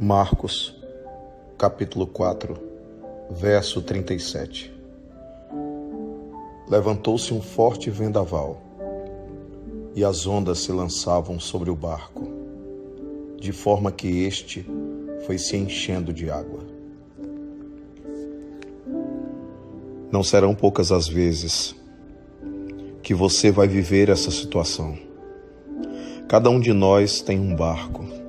Marcos, capítulo 4, verso 37. Levantou-se um forte vendaval e as ondas se lançavam sobre o barco, de forma que este foi se enchendo de água. Não serão poucas as vezes que você vai viver essa situação. Cada um de nós tem um barco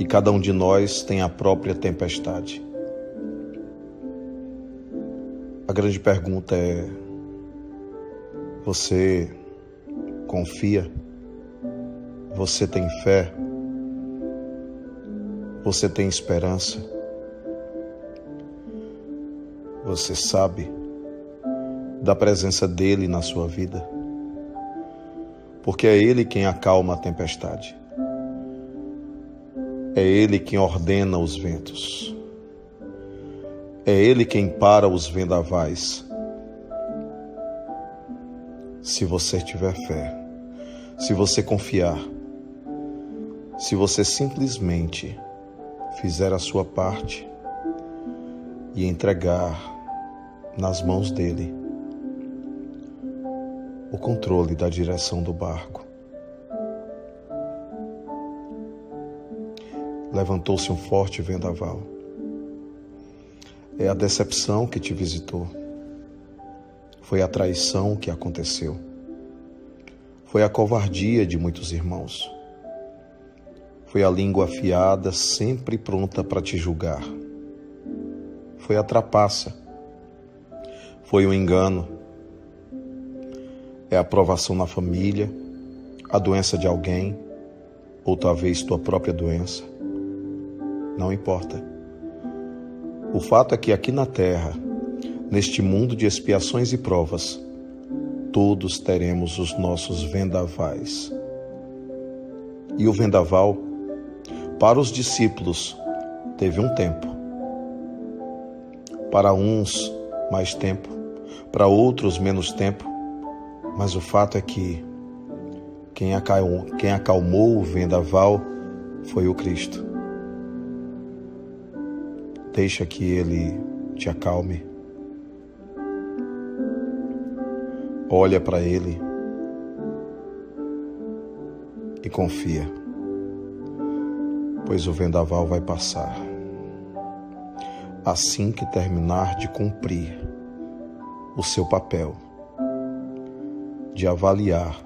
e cada um de nós tem a própria tempestade. A grande pergunta é: você confia? Você tem fé? Você tem esperança? Você sabe da presença dele na sua vida? Porque é ele quem acalma a tempestade. É Ele quem ordena os ventos. É Ele quem para os vendavais. Se você tiver fé, se você confiar, se você simplesmente fizer a sua parte e entregar nas mãos dele o controle da direção do barco, levantou-se um forte vendaval. É a decepção que te visitou. Foi a traição que aconteceu. Foi a covardia de muitos irmãos. Foi a língua afiada, sempre pronta para te julgar. Foi a trapaça. Foi o engano. É a provação na família, a doença de alguém, ou talvez tua própria doença não importa. O fato é que aqui na Terra, neste mundo de expiações e provas, todos teremos os nossos vendavais. E o vendaval, para os discípulos, teve um tempo. Para uns, mais tempo. Para outros, menos tempo. Mas o fato é que quem acalmou, quem acalmou o vendaval foi o Cristo. Deixa que Ele te acalme. Olha para Ele e confia, pois o vendaval vai passar. Assim que terminar de cumprir o seu papel, de avaliar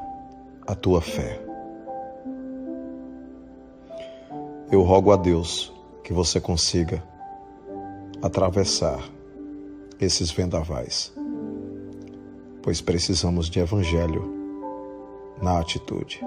a tua fé. Eu rogo a Deus que você consiga atravessar esses vendavais, pois precisamos de evangelho na atitude.